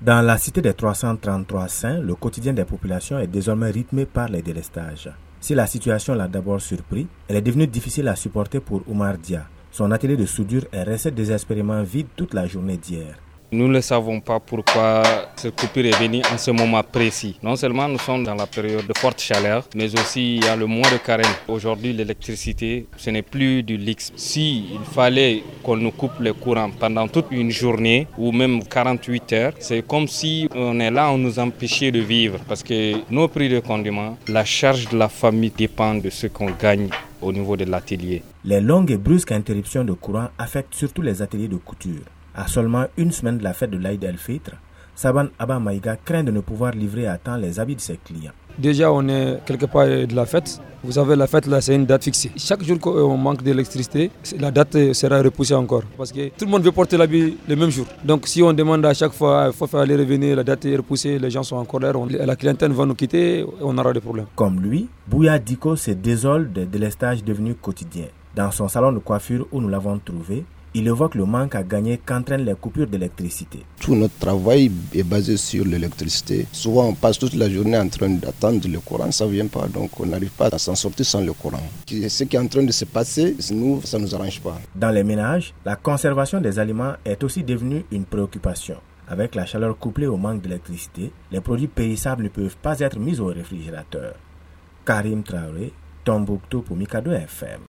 Dans la cité des 333 saints, le quotidien des populations est désormais rythmé par les délestages. Si la situation l'a d'abord surpris, elle est devenue difficile à supporter pour Omar Dia. Son atelier de soudure est resté désespérément vide toute la journée d'hier. Nous ne savons pas pourquoi cette coupure est venue en ce moment précis. Non seulement nous sommes dans la période de forte chaleur, mais aussi il y a le mois de carême. Aujourd'hui, l'électricité, ce n'est plus du luxe. Si il fallait qu'on nous coupe le courant pendant toute une journée ou même 48 heures, c'est comme si on est là, on nous empêchait de vivre. Parce que nos prix de condiments, la charge de la famille dépend de ce qu'on gagne au niveau de l'atelier. Les longues et brusques interruptions de courant affectent surtout les ateliers de couture. À seulement une semaine de la fête de l'Aïd el-Fitr, Saban Abba Maïga craint de ne pouvoir livrer à temps les habits de ses clients. Déjà, on est quelque part de la fête. Vous savez, la fête, là, c'est une date fixée. Chaque jour qu'on manque d'électricité, la date sera repoussée encore. Parce que tout le monde veut porter l'habit le même jour. Donc, si on demande à chaque fois, il faut faire aller revenir, la date est repoussée, les gens sont encore là, la clientèle va nous quitter, on aura des problèmes. Comme lui, Bouya Diko se désole des délestages devenus quotidiens. Dans son salon de coiffure où nous l'avons trouvé, il évoque le manque à gagner qu'entraînent les coupures d'électricité. Tout notre travail est basé sur l'électricité. Souvent, on passe toute la journée en train d'attendre le courant, ça ne vient pas, donc on n'arrive pas à s'en sortir sans le courant. Ce qui est en train de se passer, nous, ça ne nous arrange pas. Dans les ménages, la conservation des aliments est aussi devenue une préoccupation. Avec la chaleur couplée au manque d'électricité, les produits périssables ne peuvent pas être mis au réfrigérateur. Karim Traoré, Tombouctou pour Mikado FM.